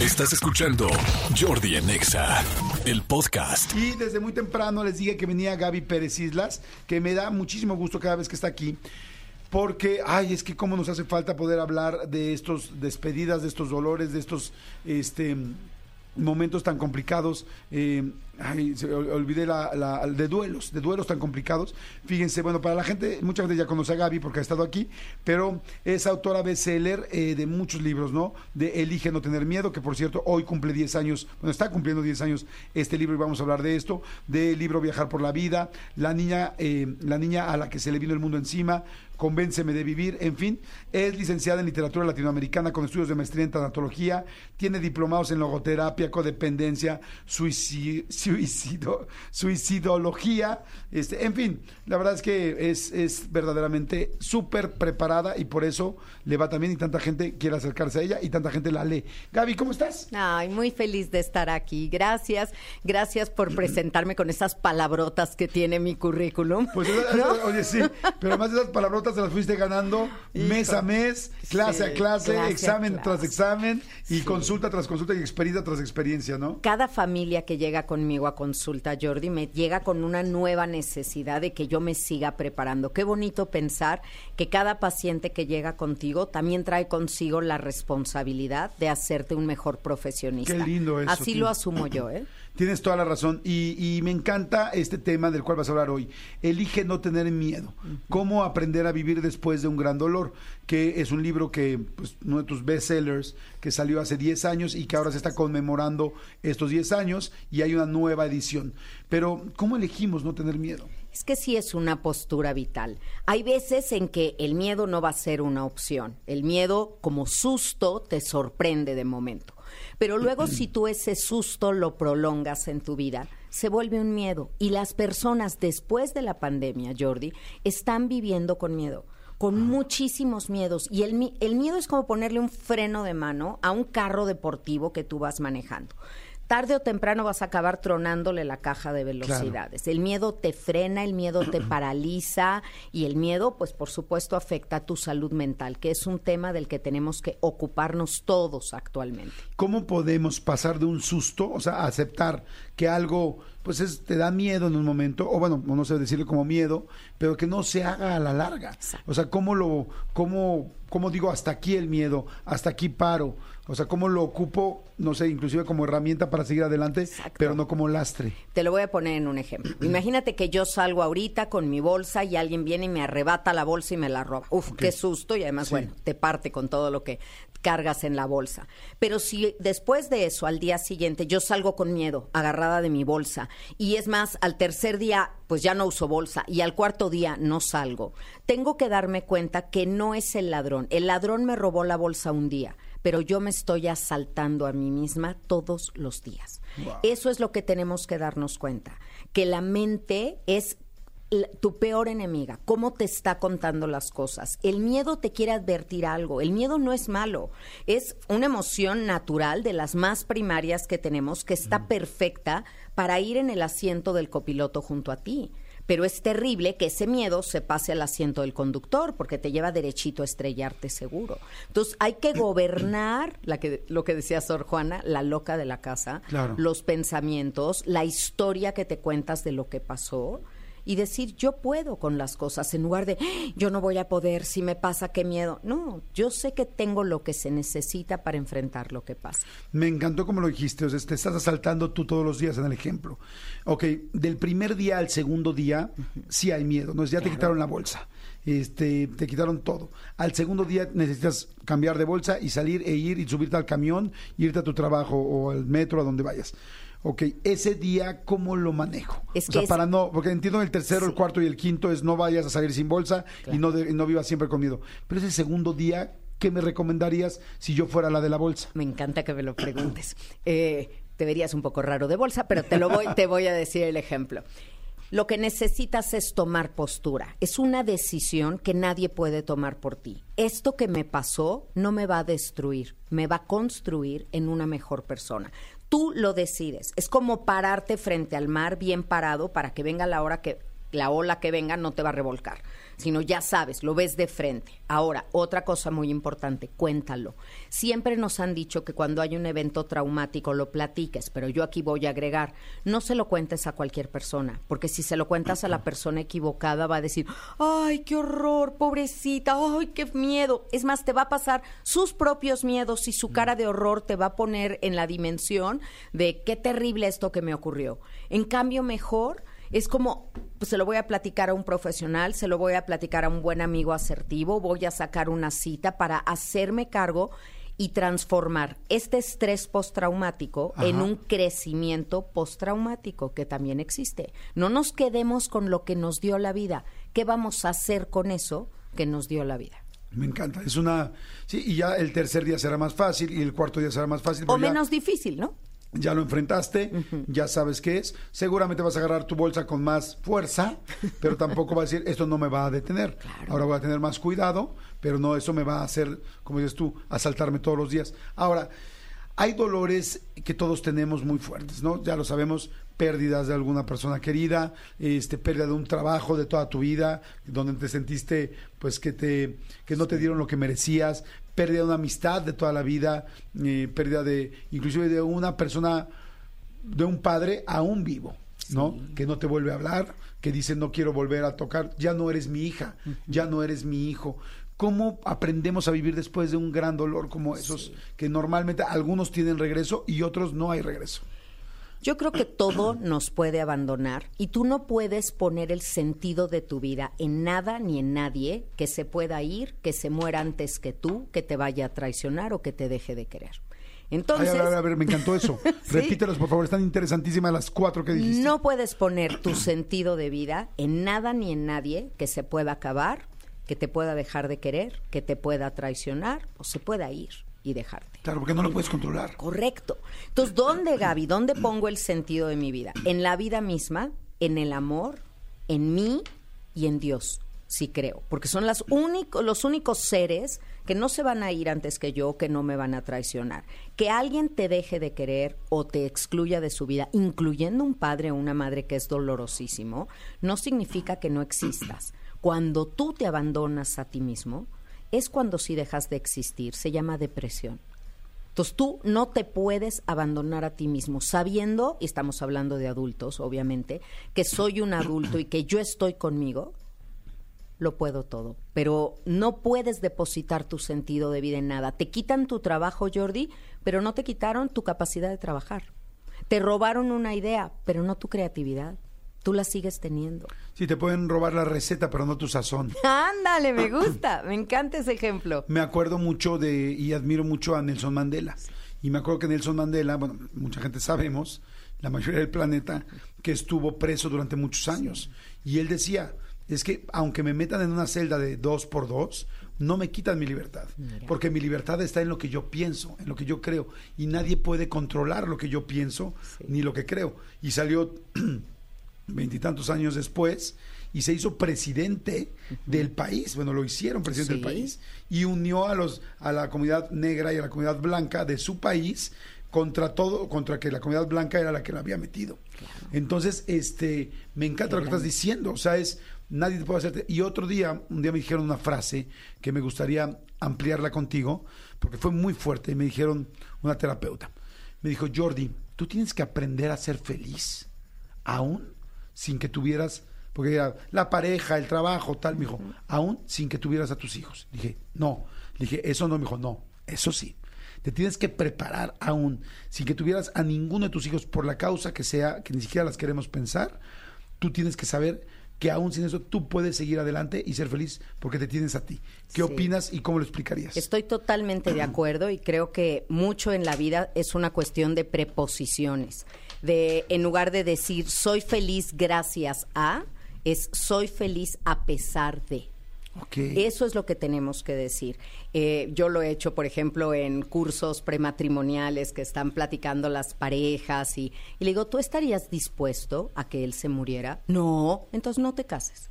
Estás escuchando Jordi en Exa, el podcast. Y desde muy temprano les dije que venía Gaby Pérez Islas, que me da muchísimo gusto cada vez que está aquí. Porque, ay, es que cómo nos hace falta poder hablar de estos despedidas, de estos dolores, de estos este, momentos tan complicados. eh, ay, se- ol- olvidé la, la- de duelos, de duelos tan complicados. Fíjense, bueno, para la gente, mucha gente ya conoce a Gaby porque ha estado aquí, pero es autora bestseller eh, de muchos libros, ¿no? De Elige no tener miedo, que por cierto, hoy cumple 10 años, bueno, está cumpliendo 10 años este libro y vamos a hablar de esto, del libro Viajar por la Vida, la niña, eh, la niña a la que se le vino el mundo encima, Convénceme de vivir, en fin, es licenciada en literatura latinoamericana con estudios de maestría en tanatología, tiene diplomados en logoterapia, codependencia, suici- suicido, suicidología, este, en fin, la verdad es que es, es verdaderamente súper preparada y por eso le va también y tanta gente quiere acercarse a ella y tanta gente la lee. Gaby, ¿cómo estás? Ay, muy feliz de estar aquí. Gracias, gracias por presentarme con esas palabrotas que tiene mi currículum. Pues, ¿no? esa- oye, sí, pero además de esas palabrotas te las fuiste ganando mes a mes, clase a clase, a examen clase. tras examen y Sí. consulta tras consulta y experiencia tras experiencia, ¿no? Cada familia que llega conmigo a consulta, Jordi, me llega con una nueva necesidad de que yo me siga preparando. Qué bonito pensar que cada paciente que llega contigo también trae consigo la responsabilidad de hacerte un mejor profesionista. Qué lindo eso, Así tío. lo asumo yo, ¿eh? Tienes toda la razón y, y me encanta este tema del cual vas a hablar hoy. Elige no tener miedo. Cómo aprender a vivir después de un gran dolor, que es un libro que, pues, uno de tus bestsellers, que salió hace 10 años y que ahora se está conmemorando estos 10 años y hay una nueva edición. Pero, ¿cómo elegimos no tener miedo? Es que sí es una postura vital. Hay veces en que el miedo no va a ser una opción. El miedo como susto te sorprende de momento. Pero luego si tú ese susto lo prolongas en tu vida, se vuelve un miedo. Y las personas después de la pandemia, Jordi, están viviendo con miedo con muchísimos miedos. Y el, el miedo es como ponerle un freno de mano a un carro deportivo que tú vas manejando. Tarde o temprano vas a acabar tronándole la caja de velocidades. El miedo te frena, el miedo te paraliza y el miedo, pues por supuesto, afecta a tu salud mental, que es un tema del que tenemos que ocuparnos todos actualmente. ¿Cómo podemos pasar de un susto, o sea, aceptar que algo, pues es, te da miedo en un momento, o bueno, no sé decirle como miedo, pero que no se haga a la larga? Exacto. O sea, ¿cómo lo, cómo, cómo digo hasta aquí el miedo, hasta aquí paro? O sea, ¿cómo lo ocupo, no sé, inclusive como herramienta para seguir adelante, Exacto. pero no como lastre? Te lo voy a poner en un ejemplo. Imagínate que yo salgo ahorita con mi bolsa y alguien viene y me arrebata la bolsa y me la roba. Uf, qué susto y además, Sí. bueno, te parte con todo lo que cargas en la bolsa. Pero si después de eso, al día siguiente, yo salgo con miedo, agarrada de mi bolsa, y es más, al tercer día, pues ya no uso bolsa, y al cuarto día no salgo, tengo que darme cuenta que no es el ladrón. El ladrón me robó la bolsa un día pero yo me estoy asaltando a mí misma todos los días. Eso es lo que tenemos que darnos cuenta, que la mente es tu peor enemiga, cómo te está contando las cosas. El miedo te quiere advertir algo, el miedo no es malo, es una emoción natural de las más primarias que tenemos, que está perfecta para ir en el asiento del copiloto junto a ti. Pero es terrible que ese miedo se pase al asiento del conductor porque te lleva derechito a estrellarte seguro. Entonces hay que gobernar la que, lo que decía Sor Juana, la loca de la casa, Claro. los pensamientos, la historia que te cuentas de lo que pasó y decir yo puedo con las cosas en lugar de "Ah, yo no voy a poder, si me pasa, qué miedo. No, yo sé que tengo lo que se necesita para enfrentar lo que pasa. Me encantó como lo dijiste, o sea, te estás asaltando tú todos los días en el ejemplo. Ok, del primer día al segundo día, sí hay miedo, ¿no? Ya te quitaron la bolsa, este, te quitaron todo. Al segundo día necesitas cambiar de bolsa y salir e ir y subirte al camión, irte a tu trabajo o al metro, a donde vayas. Ok, ese día, ¿cómo lo manejo? Es o sea, que es- para no, porque entiendo el tercero, el cuarto y el quinto es no vayas a salir sin bolsa y, no de- y no vivas siempre con miedo. Pero ese segundo día, ¿qué me recomendarías si yo fuera la de la bolsa? Me encanta que me lo preguntes. Eh, te verías un poco raro de bolsa, pero te lo voy, te voy a decir el ejemplo. Lo que necesitas es tomar postura. Es una decisión que nadie puede tomar por ti. Esto que me pasó no me va a destruir, me va a construir en una mejor persona. Tú lo decides. Es como pararte frente al mar bien parado para que venga la hora que la ola que venga no te va a revolcar. Sino ya sabes, lo ves de frente. Ahora, otra cosa muy importante, cuéntalo. Siempre nos han dicho que cuando hay un evento traumático lo platiques, pero yo aquí voy a agregar, no se lo cuentes a cualquier persona, porque si se lo cuentas a la persona equivocada va a decir, ay, qué horror, pobrecita, ay, qué miedo. Es más, te va a pasar sus propios miedos y su cara de horror te va a poner en la dimensión de qué terrible esto que me ocurrió. En cambio, mejor es como, pues, se lo voy a platicar a un profesional, se lo voy a platicar a un buen amigo asertivo, voy a sacar una cita para hacerme cargo y transformar este estrés postraumático en un crecimiento postraumático que también existe. No nos quedemos con lo que nos dio la vida. ¿Qué vamos a hacer con eso que nos dio la vida? Me encanta. Es una. Sí, y ya el tercer día será más fácil y el cuarto día será más fácil. O menos difícil, ¿no? Ya lo enfrentaste, ya sabes qué es. Seguramente vas a agarrar tu bolsa con más fuerza, pero tampoco va a decir, esto no me va a detener. Ahora voy a tener más cuidado, pero no, eso me va a hacer, como dices tú, asaltarme todos los días. Ahora, hay dolores que todos tenemos muy fuertes, ¿no? Ya lo sabemos, pérdidas de alguna persona querida, este pérdida de un trabajo de toda tu vida, donde te sentiste pues que te que no te dieron lo que merecías, pérdida de una amistad de toda la vida, eh, pérdida de inclusive de una persona de un padre aún vivo, ¿no? Que no te vuelve a hablar, que dice no quiero volver a tocar, ya no eres mi hija, ya no eres mi hijo. ¿Cómo aprendemos a vivir después de un gran dolor como esos que normalmente algunos tienen regreso y otros no hay regreso? Yo creo que todo nos puede abandonar y tú no puedes poner el sentido de tu vida en nada ni en nadie que se pueda ir, que se muera antes que tú, que te vaya a traicionar o que te deje de querer. Entonces, a, ver, a ver, me encantó eso. Repítelos, por favor, están interesantísimas las cuatro que dijiste. No puedes poner tu sentido de vida en nada ni en nadie que se pueda acabar, que te pueda dejar de querer, que te pueda traicionar o se pueda ir y dejarte. Claro, porque no lo puedes controlar. Correcto. Entonces, ¿dónde, Gaby? ¿Dónde pongo el sentido de mi vida? En la vida misma, en el amor, en mí y en Dios, sí creo. Porque son las los únicos seres que no se van a ir antes que yo, que no me van a traicionar. Que alguien te deje de querer o te excluya de su vida, incluyendo un padre o una madre que es dolorosísimo, no significa que no existas. Cuando tú te abandonas a ti mismo, es cuando sí dejas de existir, se llama depresión. Entonces tú no te puedes abandonar a ti mismo, sabiendo, y estamos hablando de adultos, obviamente, que soy un adulto y que yo estoy conmigo, lo puedo todo. Pero no puedes depositar tu sentido de vida en nada. Te quitan tu trabajo, Jordi, pero no te quitaron tu capacidad de trabajar. Te robaron una idea, pero no tu creatividad tú la sigues teniendo. Sí, te pueden robar la receta, pero no tu sazón. Ándale, me gusta, me encanta ese ejemplo. Me acuerdo mucho de, y admiro mucho a Nelson Mandela. Y me acuerdo que Nelson Mandela, bueno, mucha gente sabemos, la mayoría del planeta, que estuvo preso durante muchos años. Y él decía, es que aunque me metan en una celda de dos por dos, no me quitan mi libertad, porque mi libertad está en lo que yo pienso, en lo que yo creo, y nadie puede controlar lo que yo pienso ni lo que creo. Y salió veintitantos años después, y se hizo presidente del país. Bueno, lo hicieron presidente del país y unió a los a la comunidad negra y a la comunidad blanca de su país contra todo, contra que la comunidad blanca era la que la había metido. Entonces, este, me encanta lo que estás diciendo. O sea, es nadie te puede hacerte. Y otro día, un día me dijeron una frase que me gustaría ampliarla contigo, porque fue muy fuerte. Y me dijeron una terapeuta. Me dijo, Jordi, tú tienes que aprender a ser feliz, aún sin que tuvieras, porque era la pareja, el trabajo, tal, me dijo, aún sin que tuvieras a tus hijos. Dije, no, dije, eso no, me dijo, no, eso sí. Te tienes que preparar aún, sin que tuvieras a ninguno de tus hijos por la causa que sea, que ni siquiera las queremos pensar, tú tienes que saber que aún sin eso tú puedes seguir adelante y ser feliz porque te tienes a ti. ¿Qué opinas y cómo lo explicarías? Estoy totalmente de acuerdo y creo que mucho en la vida es una cuestión de preposiciones de en lugar de decir soy feliz gracias a, es soy feliz a pesar de. Eso es lo que tenemos que decir. Eh, yo lo he hecho, por ejemplo, en cursos prematrimoniales que están platicando las parejas y, y, le digo, ¿tú estarías dispuesto a que él se muriera? No, entonces no te cases.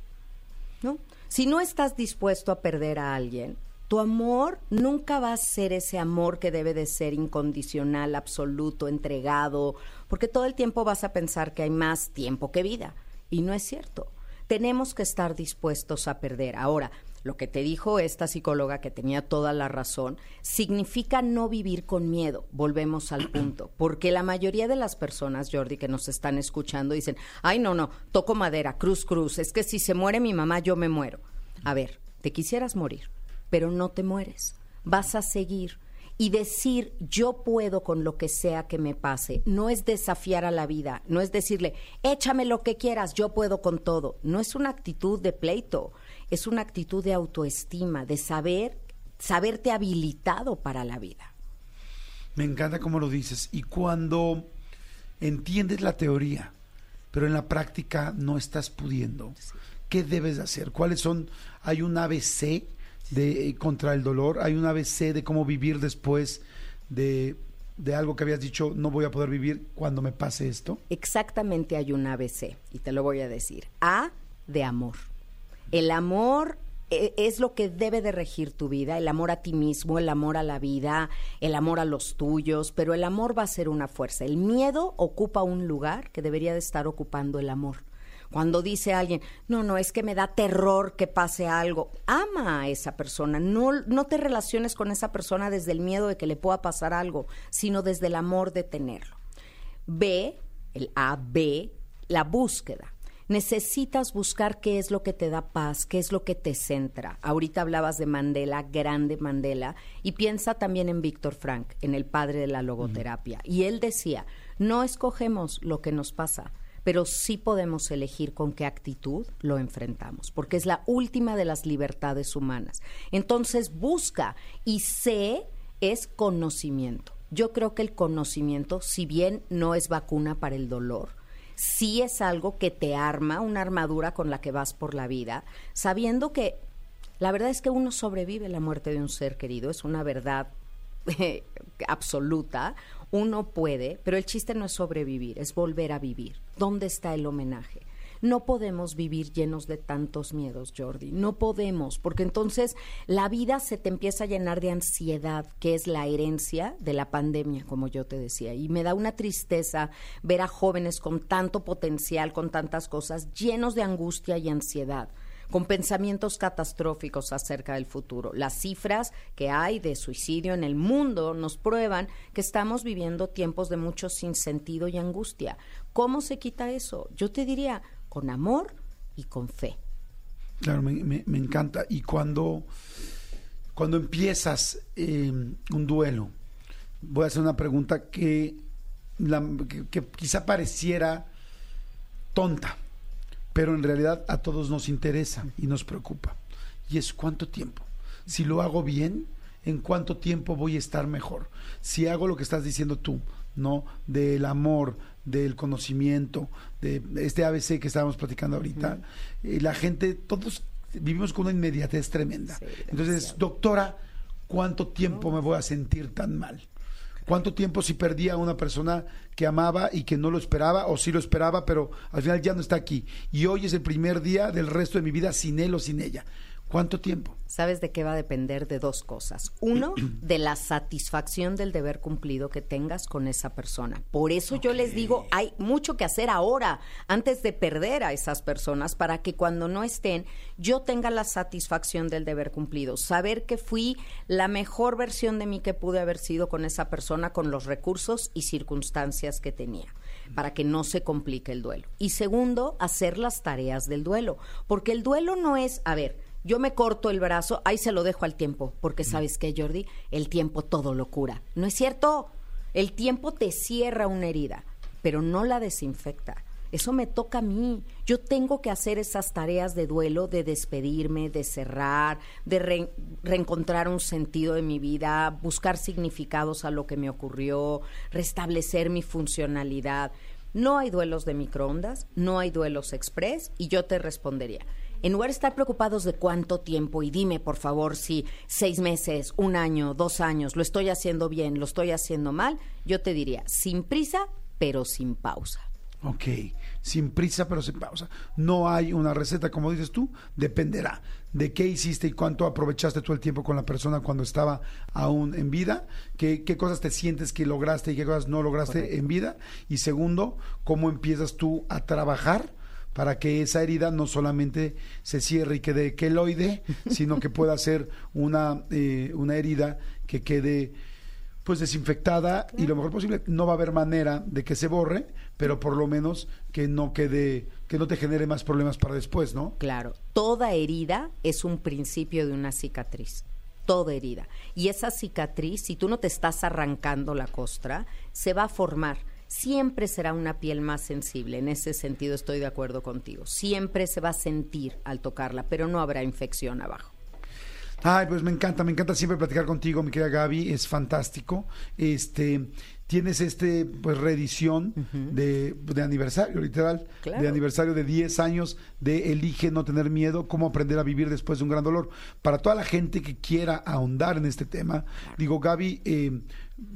¿No? Si no estás dispuesto a perder a alguien, tu amor nunca va a ser ese amor que debe de ser incondicional, absoluto, entregado, porque todo el tiempo vas a pensar que hay más tiempo que vida. Y no es cierto. Tenemos que estar dispuestos a perder. Ahora, lo que te dijo esta psicóloga, que tenía toda la razón, significa no vivir con miedo. Volvemos al punto. Porque la mayoría de las personas, Jordi, que nos están escuchando, dicen, ay, no, no, toco madera, cruz, cruz, es que si se muere mi mamá, yo me muero. A ver, te quisieras morir, pero no te mueres. Vas a seguir. Y decir yo puedo con lo que sea que me pase, no es desafiar a la vida, no es decirle, échame lo que quieras, yo puedo con todo. No es una actitud de pleito, es una actitud de autoestima, de saber, saberte habilitado para la vida. Me encanta cómo lo dices. Y cuando entiendes la teoría, pero en la práctica no estás pudiendo, ¿qué debes hacer? ¿Cuáles son? Hay un ABC de contra el dolor, hay un ABC de cómo vivir después de, de algo que habías dicho, no voy a poder vivir cuando me pase esto. Exactamente hay un ABC, y te lo voy a decir. A de amor. El amor e, es lo que debe de regir tu vida, el amor a ti mismo, el amor a la vida, el amor a los tuyos, pero el amor va a ser una fuerza. El miedo ocupa un lugar que debería de estar ocupando el amor. Cuando dice alguien, no, no, es que me da terror que pase algo, ama a esa persona, no, no te relaciones con esa persona desde el miedo de que le pueda pasar algo, sino desde el amor de tenerlo. B, el A, B, la búsqueda necesitas buscar qué es lo que te da paz, qué es lo que te centra. Ahorita hablabas de Mandela, grande Mandela, y piensa también en Víctor Frank, en el padre de la logoterapia. Y él decía, no escogemos lo que nos pasa, pero sí podemos elegir con qué actitud lo enfrentamos, porque es la última de las libertades humanas. Entonces busca y sé es conocimiento. Yo creo que el conocimiento, si bien no es vacuna para el dolor, sí es algo que te arma, una armadura con la que vas por la vida, sabiendo que la verdad es que uno sobrevive la muerte de un ser querido, es una verdad absoluta, uno puede, pero el chiste no es sobrevivir, es volver a vivir. ¿Dónde está el homenaje? No podemos vivir llenos de tantos miedos, Jordi. No podemos, porque entonces la vida se te empieza a llenar de ansiedad, que es la herencia de la pandemia, como yo te decía. Y me da una tristeza ver a jóvenes con tanto potencial, con tantas cosas, llenos de angustia y ansiedad con pensamientos catastróficos acerca del futuro. Las cifras que hay de suicidio en el mundo nos prueban que estamos viviendo tiempos de mucho sinsentido y angustia. ¿Cómo se quita eso? Yo te diría, con amor y con fe. Claro, me, encanta. Y cuando, cuando empiezas eh, un duelo, voy a hacer una pregunta que, quizá pareciera tonta, pero en realidad a todos nos interesa y nos preocupa. Y es cuánto tiempo. Si lo hago bien, ¿en cuánto tiempo voy a estar mejor? Si hago lo que estás diciendo tú, ¿no? Del amor, del conocimiento, de este ABC que estábamos platicando ahorita, y la gente, todos vivimos con una inmediatez tremenda. Entonces, doctora, ¿cuánto tiempo me voy a sentir tan mal? ¿Cuánto tiempo si perdía a una persona que amaba y que no lo esperaba o sí lo esperaba, pero al final ya no está aquí? Y hoy es el primer día del resto de mi vida sin él o sin ella. ¿Cuánto tiempo? ¿Sabes de qué va a depender? De dos cosas. Uno, de la satisfacción del deber cumplido que tengas con esa persona. Por eso yo les digo, hay mucho que hacer ahora, antes de perder a esas personas, para que cuando no estén, yo tenga la satisfacción del deber cumplido. Saber que fui la mejor versión de mí que pude haber sido con esa persona, con los recursos y circunstancias que tenía para que no se complique el duelo. Y segundo, hacer las tareas del duelo, porque el duelo no es, a ver, yo me corto el brazo, ahí se lo dejo al tiempo, porque sabes que Jordi, el tiempo todo lo cura. ¿No es cierto? El tiempo te cierra una herida, pero no la desinfecta. Eso me toca a mí. Yo tengo que hacer esas tareas de duelo, de despedirme, de cerrar, de reencontrar un sentido de mi vida, buscar significados a lo que me ocurrió, restablecer mi funcionalidad. No hay duelos de microondas, no hay duelos express y yo te respondería, en lugar de estar preocupados de cuánto tiempo, y dime por favor si seis meses, un año, dos años, lo estoy haciendo bien, lo estoy haciendo mal, yo te diría, sin prisa, pero sin pausa. Ok, sin prisa pero sin pausa. No hay una receta, como dices tú, dependerá de qué hiciste y cuánto aprovechaste todo el tiempo con la persona cuando estaba aún en vida, qué, qué cosas te sientes que lograste y qué cosas no lograste en vida. Y segundo, cómo empiezas tú a trabajar para que esa herida no solamente se cierre y quede queloide, sino que pueda ser una, eh, una herida que quede pues desinfectada y lo mejor posible. No va a haber manera de que se borre, pero por lo menos que no quede, que no te genere más problemas para después, ¿no? Claro, toda herida es un principio de una cicatriz. Toda herida. Y esa cicatriz, si tú no te estás arrancando la costra, se va a formar siempre será una piel más sensible. En ese sentido estoy de acuerdo contigo. Siempre se va a sentir al tocarla, pero no habrá infección abajo. Ay, pues me encanta, me encanta siempre platicar contigo, mi querida Gaby, es fantástico. Este, tienes este pues reedición de, de, aniversario, literal, de aniversario de 10 años de Elige no tener miedo, cómo aprender a vivir después de un gran dolor. Para toda la gente que quiera ahondar en este tema, digo, Gaby, eh,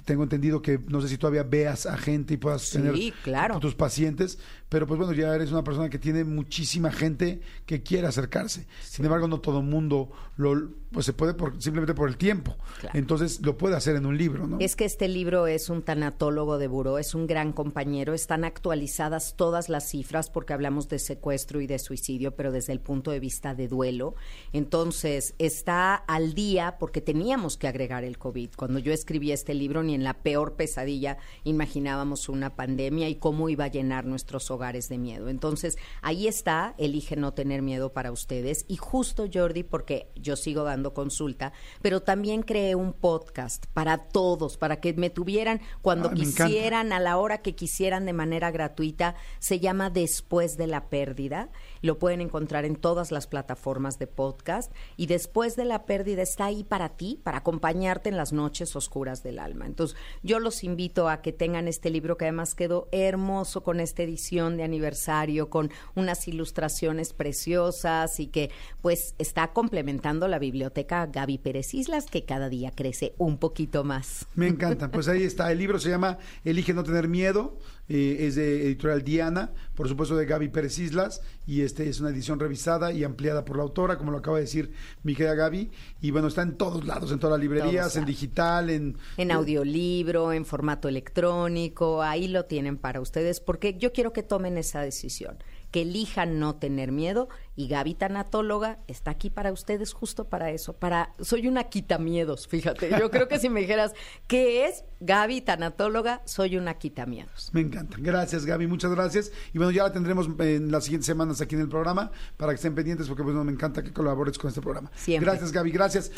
tengo entendido que no sé si todavía veas a gente y puedas tener claro. tus pacientes, pero pues bueno, ya eres una persona que tiene muchísima gente que quiere acercarse. Sin embargo, no todo el mundo lo pues se puede por, simplemente por el tiempo. Entonces lo puede hacer en un libro, ¿no? Es que este libro es un de buró, es un gran compañero, están actualizadas todas las cifras porque hablamos de secuestro y de suicidio, pero desde el punto de vista de duelo. Entonces, está al día porque teníamos que agregar el COVID. Cuando yo escribí este libro, ni en la peor pesadilla imaginábamos una pandemia y cómo iba a llenar nuestros hogares de miedo. Entonces, ahí está, elige no tener miedo para ustedes. Y justo, Jordi, porque yo sigo dando consulta, pero también creé un podcast para todos, para que me tuvieran cuando quisieran, a la hora que quisieran de manera gratuita. Se llama Después de la Pérdida. Lo pueden encontrar en todas las plataformas de podcast. Y Después de la Pérdida está ahí para ti, para acompañarte en las noches oscuras del alma. Entonces, yo los invito a que tengan este libro que además quedó hermoso con esta edición de aniversario, con unas ilustraciones preciosas y que pues está complementando la biblioteca Gaby Pérez Islas, que cada día crece un poquito más. Me encanta. Pues ahí está. El libro se llama Elige no tener miedo. Eh, es de editorial Diana, por supuesto de Gaby Pérez Islas, y este es una edición revisada y ampliada por la autora, como lo acaba de decir mi querida Gaby, y bueno, está en todos lados, en todas las librerías, en digital, en... En audiolibro, en formato electrónico, ahí lo tienen para ustedes, porque yo quiero que tomen esa decisión que elijan no tener miedo y Gaby Tanatóloga está aquí para ustedes justo para eso, para soy una quitamiedos, fíjate. Yo creo que si me dijeras qué es Gaby Tanatóloga, soy una quitamiedos. Me encanta. Gracias, Gaby, muchas gracias. Y bueno, ya la tendremos en las siguientes semanas aquí en el programa para que estén pendientes porque bueno, me encanta que colabores con este programa. Siempre. Gracias, Gaby, gracias.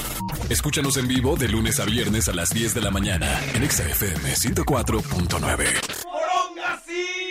Escúchanos en vivo de lunes a viernes a las 10 de la mañana en XFM 104.9.